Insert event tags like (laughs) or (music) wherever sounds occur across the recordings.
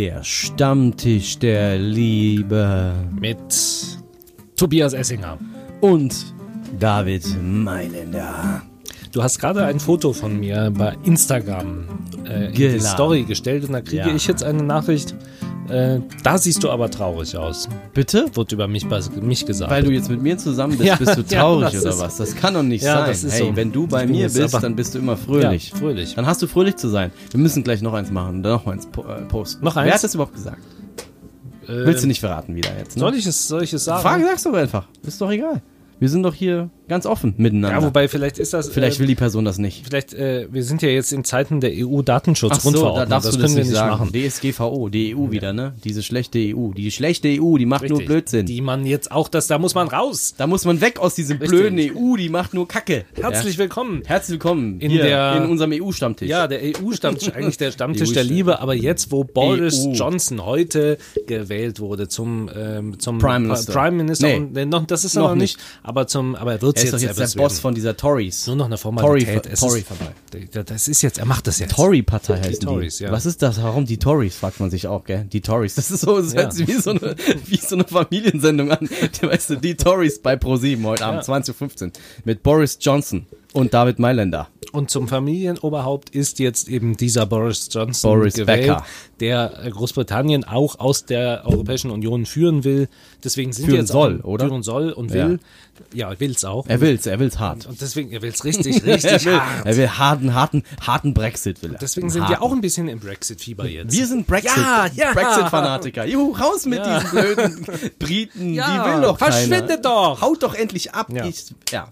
Der Stammtisch der Liebe. Mit Tobias Essinger. Und David Mailänder. Du hast gerade ein Foto von mir bei Instagram äh, in die Geladen. Story gestellt und da kriege Ja. ich jetzt eine Nachricht. Äh, da siehst du aber traurig aus. Bitte? Wurde über mich, mich gesagt. Weil du jetzt mit mir zusammen bist, Ja, bist du (laughs) ja, traurig das oder was? Das kann doch nicht Ja, sein. hey, so. wenn du bei mir bist, dann bist du immer fröhlich. Ja, fröhlich. Dann hast du fröhlich zu sein. Wir müssen gleich noch eins machen, dann noch eins po äh, posten. Noch eins? Wer hat das überhaupt gesagt? Äh, Willst du nicht verraten wieder jetzt? Ne? Soll ich es, soll ich es sagen? Frage sagst du einfach. Ist doch egal. Wir sind doch hier ganz offen miteinander. Ja, wobei vielleicht ist das. Vielleicht äh, will die Person das nicht. Vielleicht, äh, wir sind ja jetzt in Zeiten der Ach so, da EU-Datenschutzgrundverordnung. darfst das du können das wir nicht sagen. machen. DSGVO, die EU wieder, ne? Diese schlechte EU. Die schlechte EU, die macht nur Richtig. Blödsinn. Die man jetzt auch, das, da muss man raus. da muss man weg aus diesem Richtig. blöden EU, die macht nur Kacke. Herzlich willkommen. ja. Herzlich willkommen In hier der- in unserem EU-Stammtisch. Ja, der EU-Stammtisch, (laughs) eigentlich der Stammtisch EU der Liebe, aber jetzt, wo Boris EU. Johnson heute gewählt wurde zum, ähm, zum Prime Minister. Prime Minister, Nee. und, äh, noch, das ist er Noch noch nicht, aber zum, aber er wird Er ist jetzt, doch jetzt der Boss von dieser Tories. Nur noch eine Formalität. Tory- Es Tory-Partei. ist, das ist jetzt, er macht das jetzt. Tory-Partei heißt die. Tories, ja. Was ist das? Warum die Tories, fragt man sich auch, gell? Die Tories. Das ist so, das Ja. hört sich wie so eine, wie so eine Familiensendung an. Die, weißt du, die Tories bei ProSieben heute Abend, Ja. 20.15 Uhr. Mit Boris Johnson und David Mailänder. Und zum Familienoberhaupt ist jetzt eben dieser Boris Johnson Boris gewählt, Becker. der äh, Großbritannien auch aus der Europäischen Union führen will. Deswegen sind Führen jetzt soll, oder? Führen soll und will. Ja, er will's auch. Er will's, er will's hart. und deswegen, er will's richtig, (laughs) Er richtig will, hart. er will harten, harten, harten Brexit will er. Deswegen sind Harten. wir auch ein bisschen im Brexit-Fieber jetzt. Wir sind Brexit, Ja, ja. Brexit-Fanatiker. Juhu, raus mit Ja. diesen blöden Briten. (laughs) Ja, die will doch keiner. verschwindet doch. Haut doch endlich ab. Ja. Ich, ja.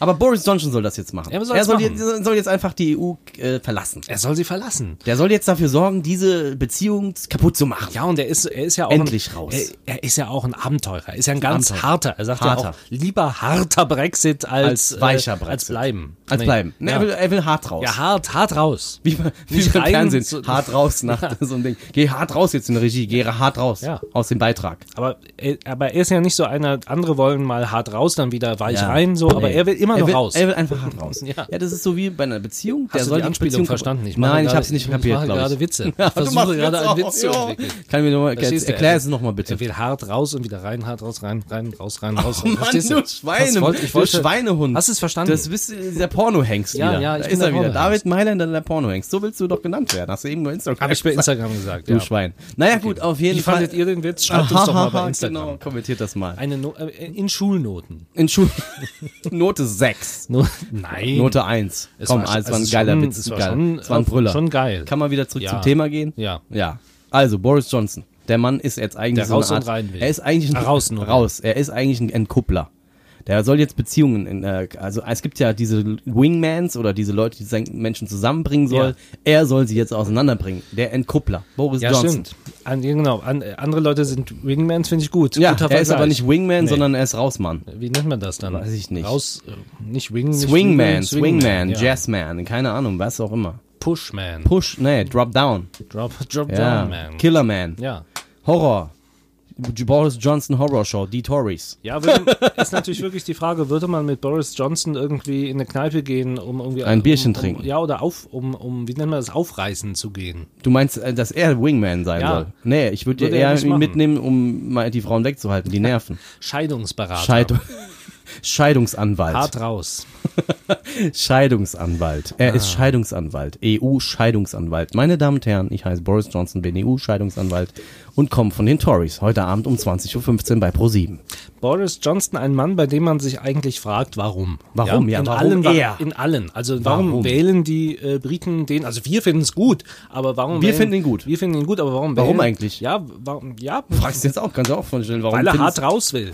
Aber Boris Johnson soll das jetzt machen. Er soll er soll, machen. Jetzt, soll jetzt einfach die EU äh, verlassen. er soll sie verlassen. Der soll jetzt dafür sorgen, diese Beziehung kaputt zu machen. Ja, und er ist, er ist ja auch Endlich ein, raus. Er, er ist ja auch ein Abenteurer. Er ist ja ein ganz Abenteurer. harter. Er sagt Harter. ja auch, lieber harter Brexit als, Als weicher äh, Brexit. Als bleiben. Als Nee. bleiben. Nee, Ja. er, will, er will hart raus. ja, hart, hart raus. Wie, wie Nicht beim rein, Fernsehen. so- hart raus nach (laughs) so einem Ding. Geh hart raus jetzt in der Regie. Geh hart raus. Ja. Aus dem Beitrag. Aber er, aber er ist ja nicht so einer, andere wollen mal hart raus, dann wieder weich Ja. rein, so, aber er will immer er noch will, raus. Er will einfach hart raus. (laughs) Ja. ja. das ist so wie bei einer Beziehung. Hast der du soll die Anspielung Beziehung verstanden? Ich Nein, ich habe es nicht ich kapiert, mache glaube ich. gerade Witze. (laughs) Ich Ja, du versuche machst gerade einen Witz zu entwickeln. Kann mir noch mal, Verstehst du? erklär es nochmal bitte. Er will hart raus und wieder rein, hart raus, rein, rein, raus, rein, raus. Oh Mann, Verstehst du Schweine, wollte- ich wollte- Schweinehund. Hast du es verstanden? Das bist dieser Pornohengst Ja, wieder. ja, ich da ist der er wieder. David Mailänder, der Pornohengst. So willst du doch genannt werden. Hast du eben bei Instagram Habe ich bei gesagt. Instagram gesagt, Du. Schwein. Naja, gut, auf jeden Wie Fall. fandet ihr den Witz? Schreibt uns (laughs) doch mal bei Instagram. Genau, kommentiert das mal. Eine äh, in Schulnoten. In Schul Note 6. No Nein. Note 1. Es Komm, war- also, es war ein geiler schon- Witz. es war geil. schon- es war ein Brüller. schon geil. Kann man wieder zurück Ja. zum Thema gehen? Ja. Ja. Also, Boris Johnson. Der Mann ist jetzt eigentlich Der so raus eine und Art, rein will. Er ist eigentlich ein, raus nur. raus. Er ist eigentlich ein Entkuppler. Der soll jetzt Beziehungen, in, äh, also es gibt ja diese Wingmans oder diese Leute, die Menschen zusammenbringen soll. Ja. Er soll sie jetzt auseinanderbringen. Der Entkuppler, Boris Ja, Johnson. stimmt. An, genau. An, äh, andere Leute sind Wingmans, finde ich gut. Ja, Guter er ist aber Vergleich. nicht Wingman, Nee. sondern er ist Rausmann. Wie nennt man das dann? Weiß ich nicht. Raus, äh, nicht Wing, nicht Swingman, Wingman, Swingman, ja. Jazzman, keine Ahnung, was auch immer. Pushman. Push, nee, Drop Down. Drop, (laughs) drop Ja. down, man. Killerman. Ja. Horror. Boris Johnson Horror Show, die Tories. Ja, würde, ist natürlich wirklich die Frage, würde man mit Boris Johnson irgendwie in eine Kneipe gehen, um irgendwie Ein Bierchen um, um, trinken. Ja, oder auf, um, um, wie nennt man das, aufreißen zu gehen. Du meinst, äh, dass er Wingman sein Ja. soll? Nee, ich würde Würde er eher ihn mitnehmen, um mal die Frauen wegzuhalten, die nerven. Scheidungsberater. Scheidung. Scheidungsanwalt. Hart raus. (laughs) Scheidungsanwalt. Er Ah. ist Scheidungsanwalt. EU-Scheidungsanwalt. Meine Damen und Herren, ich heiße Boris Johnson, bin EU-Scheidungsanwalt und komme von den Tories. Heute Abend um 20.15 Uhr bei Pro7. Boris Johnson, ein Mann, bei dem man sich eigentlich fragt, warum. Warum? Ja, in warum allen, er? In allen. Also warum, Warum? wählen die äh, Briten den? Also wir finden es gut, aber warum? Wir wählen, finden ihn gut. Wir finden ihn gut, aber warum? Warum wählen, eigentlich? Ja, warum? Ja, Fragst du jetzt auch, kannst du auch vorstellen, warum? weil er hart raus will.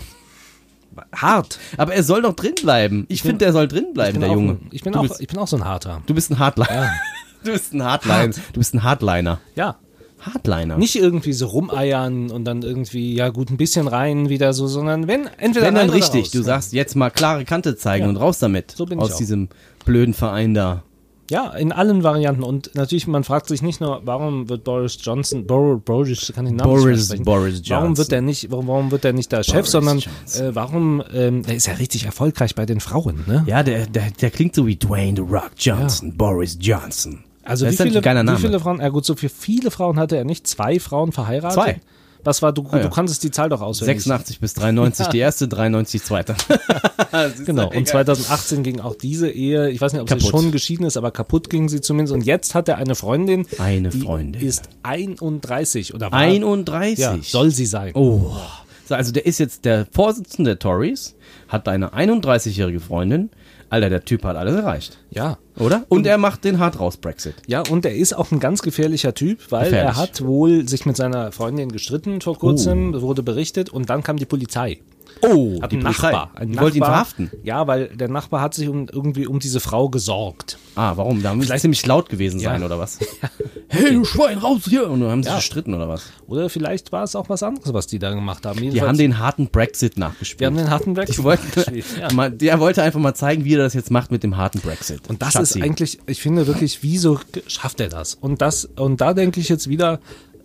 Hart. Aber er soll doch drin bleiben. Ich finde, der soll drin bleiben, der auch, Junge. Ich bin, du auch, Bist, ich bin auch so ein Harter. du bist ein Hardliner. (laughs) Du bist ein Hardliner. Du bist ein Hardliner. Ja. Hardliner. Nicht irgendwie so rumeiern und dann irgendwie, ja gut, ein bisschen rein wieder so, sondern wenn, entweder Wenn dann richtig, raus. du sagst jetzt mal klare Kante zeigen Ja. und raus damit. So bin ich aus diesem blöden Verein da. Ja, in allen Varianten. Und natürlich, man fragt sich nicht nur, warum wird Boris Johnson, Bor Boris, kann ich den Namen nicht Boris, aussprechen. Boris Johnson. Warum wird der nicht, warum, warum wird der nicht der Chef, Boris sondern Johnson. äh, warum, ähm, der ist ja richtig erfolgreich bei den Frauen, ne? Ja, der, der, der klingt so wie Dwayne The Rock Johnson, Boris Johnson. Also Das wie viele, wie viele Frauen, ja gut, so für viele Frauen hatte er nicht, zwei Frauen verheiratet. Zwei. Was war, du, Ah, ja. du kanntest die Zahl doch auswendig. 86 bis 93 die erste, 93 die zweite. (laughs) Genau, und 2018 ging auch diese Ehe, ich weiß nicht, ob sie Kaputt. schon geschieden ist, aber kaputt ging sie zumindest. Und jetzt hat er eine Freundin, Eine Freundin. ist 31 oder war, 31. ja, soll sie sein. Oh. So, also der ist jetzt der Vorsitzende der Tories, hat eine 31-jährige Freundin. Alter, der Typ hat alles erreicht. Ja. Oder? Und er macht den hart raus Brexit. Ja, und er ist auch ein ganz gefährlicher Typ, weil Gefährlich. er hat wohl sich mit seiner Freundin gestritten vor kurzem, wurde berichtet, und dann kam die Polizei. Oh, Hat die. Nachbar. Ein die wollte ihn Nachbar- verhaften. Ja, weil der Nachbar hat sich um, irgendwie um diese Frau gesorgt. Ah, warum? Da muss es ziemlich laut gewesen sein, Ja. oder was? (laughs) Hey, du Schwein, raus hier! Und dann haben sie Ja. gestritten, oder was? Oder vielleicht war es auch was anderes, was die da gemacht haben. Die Jedenfalls- haben den harten Brexit nachgespielt. wir haben den harten Brexit die wollten, gespielt, ja. (laughs) der wollte einfach mal zeigen, wie er das jetzt macht mit dem harten Brexit. Und das Schatzi. ist eigentlich, ich finde wirklich, wieso schafft er das? Und das, und da denke ich jetzt wieder,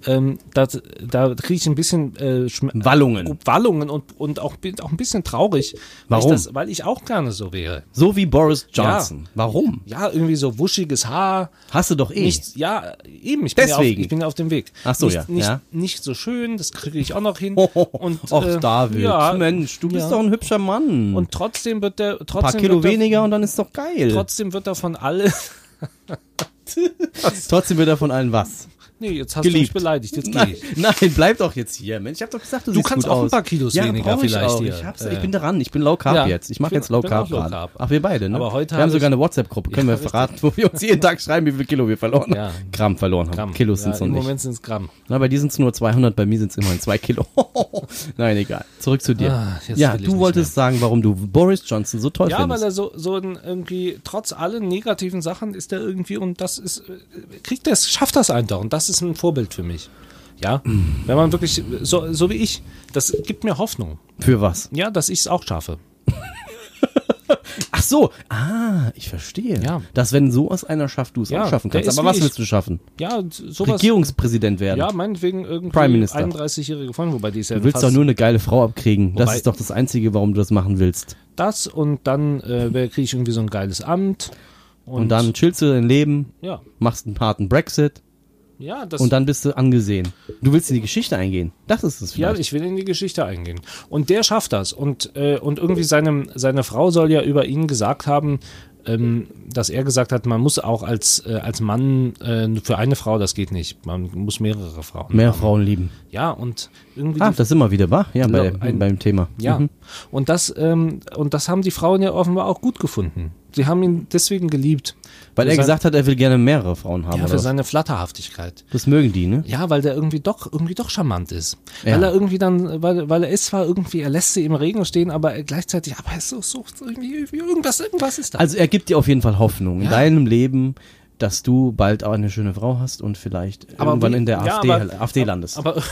ähm, das, da kriege ich ein bisschen äh, Schm- Wallungen. Wallungen und, und auch, auch ein bisschen traurig. Warum? Weil ich, das, weil ich auch gerne so wäre. So wie Boris Johnson. Warum? Ja, irgendwie so wuschiges Haar. Hast du doch eh. Nicht, ja, eben, ich bin, ja auf, Deswegen. ich bin ja auf dem Weg. Ach so, nicht, ja, Nicht, ja. nicht so schön, das kriege ich auch noch hin. (laughs) Und, Och, äh, David, ja, Mensch, du bist ja. doch ein hübscher Mann. Und trotzdem wird der, ein trotzdem paar Kilo der, weniger und dann ist doch geil. trotzdem wird er von allen, (laughs) (laughs) Trotzdem wird er von allen was? Nee, jetzt hast du mich Geliebt. beleidigt, jetzt Nein, ich. (laughs) nein, bleib doch jetzt hier, Mensch. Ich hab doch gesagt, du, Du kannst auch ein aus. paar Kilos ja, weniger ich vielleicht hier. Ich, hab's, Äh, ich bin dran. Ich bin Low Carb Ja, jetzt. Ich mache ich jetzt Low Carb Low. Carb. Ach, wir beide, ne? Aber heute wir haben habe sogar ich- eine WhatsApp-Gruppe. Können wir richtig. verraten, wo wir uns jeden Tag schreiben, wie viel Kilo wir verloren haben. Ja. Gramm verloren haben. Gramm. Kilos ja, sind's noch Im nicht. Moment sind es Gramm. Na, bei dir sind es nur 200, bei mir sind es immerhin 2 Kilo. (laughs) Nein, egal. Zurück zu dir. Ah, ja, ich du wolltest sagen, warum du Boris Johnson so toll Ja, weil findest. er so, so ein irgendwie, trotz allen negativen Sachen ist er irgendwie, und das ist, äh, kriegt er es, schafft das einfach. Und das ist ein Vorbild für mich. Ja, wenn man wirklich, so, so wie ich, das gibt mir Hoffnung. Für was? Ja, dass ich es auch schaffe. Ach so. Ah, ich verstehe. Ja. Dass wenn so aus einer schafft, du es Ja, auch schaffen kannst. Aber was ich. willst du schaffen? Ja, sowas. Regierungspräsident werden. Ja, meinetwegen irgendwie Prime Minister. 31-jährige Freundin, wobei die ist ja Du willst doch nur eine geile Frau abkriegen. das Wobei- ist doch das Einzige, warum du das machen willst. das und dann äh, kriege ich irgendwie so ein geiles Amt. Und, Und, dann chillst du dein Leben, ja, machst einen harten Brexit ja, das und dann bist du angesehen. Du willst in die Geschichte eingehen. Das ist es Ja, vielleicht. ich will in die Geschichte eingehen. Und der schafft das. Und, äh, und irgendwie seine, seine Frau soll ja über ihn gesagt haben, ähm, dass er gesagt hat, man muss auch als, äh, als Mann äh, für eine Frau, das geht nicht. Man muss mehrere Frauen. Mehr haben. Frauen lieben. Ja, und irgendwie. Ah, das sind wir wieder, wa? Ja, bei, Lo- ein- beim Thema. ja. Mhm. Und, das, ähm, und das haben die Frauen ja offenbar auch gut gefunden. Sie haben ihn deswegen geliebt. Weil Für er sein- gesagt hat, er will gerne mehrere Frauen haben. Ja, für seine Flatterhaftigkeit. das mögen die, ne? Ja, weil der irgendwie doch, irgendwie doch charmant ist. Ja. Weil er irgendwie dann, weil, weil er ist zwar irgendwie, er lässt sie im Regen stehen, aber gleichzeitig, aber er so, so irgendwie, irgendwas, irgendwas ist da. Also er gibt dir auf jeden Fall Hoffnung in Ja. deinem Leben, dass du bald auch eine schöne Frau hast und vielleicht Aber irgendwann wie- in der ja, AfD, aber- AfD landest. aber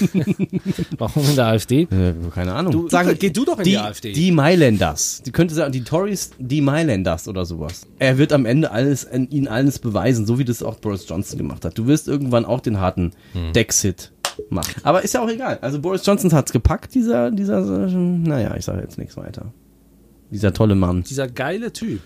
(laughs) warum in der AfD? äh, keine Ahnung. Du- geh du doch in die AfD. Die Mailänders. Die könnte sagen, die Tories, die Mailänders oder sowas. Er wird am Ende alles, ihnen alles beweisen, so wie das auch Boris Johnson gemacht hat. Du wirst irgendwann auch den harten Hm. Dexit machen. Aber ist ja auch egal. Also Boris Johnson hat's gepackt, dieser, dieser, naja, ich sage jetzt nichts weiter. Dieser tolle Mann. Dieser geile Typ.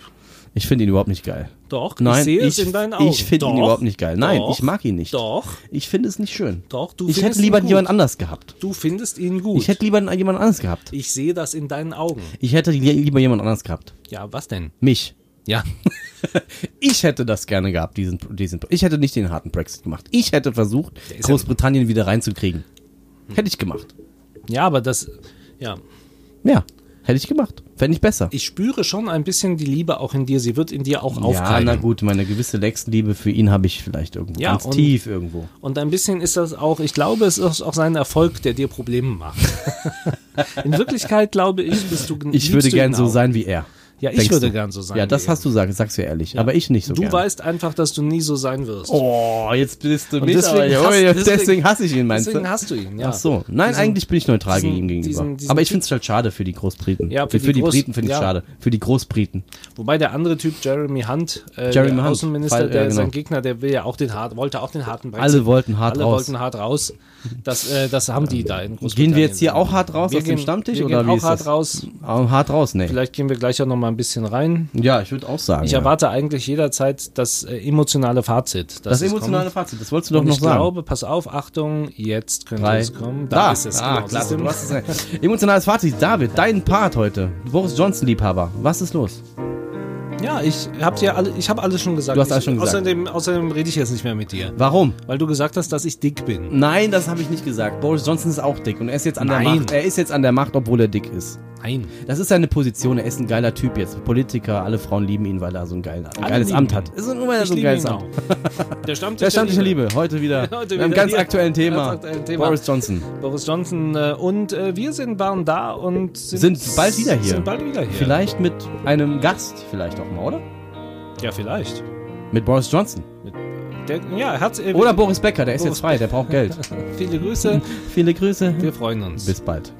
Ich finde ihn überhaupt nicht geil. Doch, Nein, ich sehe es in deinen Augen. ich finde ihn überhaupt nicht geil. Nein, doch, ich mag ihn nicht. Doch, Ich finde es nicht schön. doch, du ich hätte lieber jemand anders gehabt. Du findest ihn gut. Ich hätte lieber jemand anders gehabt. ich sehe das in deinen Augen. Ich hätte li- lieber jemand anders gehabt. Ja, was denn? Mich. Ja, (laughs) Ich hätte das gerne gehabt, diesen, diesen. Ich hätte nicht den harten Brexit gemacht. Ich hätte versucht, ist ja- Großbritannien wieder reinzukriegen. Hätte ich gemacht. ja, aber das, ja, Ja, hätte ich gemacht. Fände ich besser. ich spüre schon ein bisschen die Liebe auch in dir. Sie wird in dir auch ja, aufkeimen. na gut, meine gewisse Nächstenliebe für ihn habe ich vielleicht irgendwo. Ja, ganz und- tief irgendwo. Und ein bisschen ist das auch, ich glaube, es ist auch sein Erfolg, der dir Probleme macht. (laughs) In Wirklichkeit glaube ich, bist du Ich würde gern so sein wie er. Ja, ich Denkst würde du? gern so sein. Ja, das hast du gesagt, sagst du ehrlich. Aber ich nicht so. Du gern. weißt einfach, dass du nie so sein wirst. Oh, jetzt bist du Und mich deswegen aber, ja, hast- ja, deswegen- deswegen hasse ich ihn, meinst Deswegen du? hast du ihn, ja. Ach so. Nein, Diesen- eigentlich bin ich neutral diesen- gegen ihm gegenüber. diesen- diesen aber ich finde es halt schade für die Großbriten. Ja, für für, die die Briten finde ich ja. schade. Für die Großbriten. Wobei der andere Typ, Jeremy Hunt, äh, Jeremy der Hunt, Außenminister, Fall- der ja, genau. sein Gegner, der will ja auch den hart, wollte auch den harten Brexit. Alle wollten hart Alle raus. wollten hart raus. Das, äh, das haben die da in Großbritannien. Gehen wir jetzt hier auch hart raus wir aus dem gehen, Stammtisch wir oder gehen wie auch hart das? raus. Hart raus, nee. Vielleicht gehen wir gleich auch noch mal ein bisschen rein. Ja, ich würde auch sagen. Ich ja. erwarte eigentlich jederzeit das äh, emotionale Fazit. das emotionale kommt. Fazit, das wolltest du doch Und noch ich sagen. glaube, pass auf, Achtung, jetzt könnte Drei. es kommen. Da, ist es. Ah, genau. es, emotionales Fazit. David, dein Part heute. Boris Johnson-Liebhaber. Was ist los? Ja, ich habe dir alle, ich habe alles schon gesagt. Du hast alles schon gesagt. Außerdem, außerdem rede ich jetzt nicht mehr mit dir, Warum? weil du gesagt hast, dass ich dick bin. Nein, das habe ich nicht gesagt. Boris Johnson ist auch dick und er ist jetzt an der Nein. Macht. Er ist jetzt an der Macht, obwohl er dick ist. Nein. Das ist seine Position. Er ist ein geiler Typ jetzt. Politiker, alle Frauen lieben ihn, weil er so ein, geil, ein geiles Amt ihn. hat. Ist nur weil er so ein geiles Amt. auch. (laughs) Der Stammtisch Der Stammtisch der Liebe. Heute wieder (laughs) Heute mit einem wieder ganz aktuellen Thema. Ganz aktuellen Thema. Boris Johnson. Boris Johnson äh, und äh, wir sind waren da und sind, Sind bald wieder hier. Sind bald wieder hier. Vielleicht mit einem Gast, vielleicht auch mal, oder? Ja, vielleicht. Mit Boris Johnson. Der, ja, hat äh, Oder Boris Becker, der ist Boris jetzt frei, der braucht Geld. (laughs) viele Grüße. Viele Grüße. Wir freuen uns. Bis bald.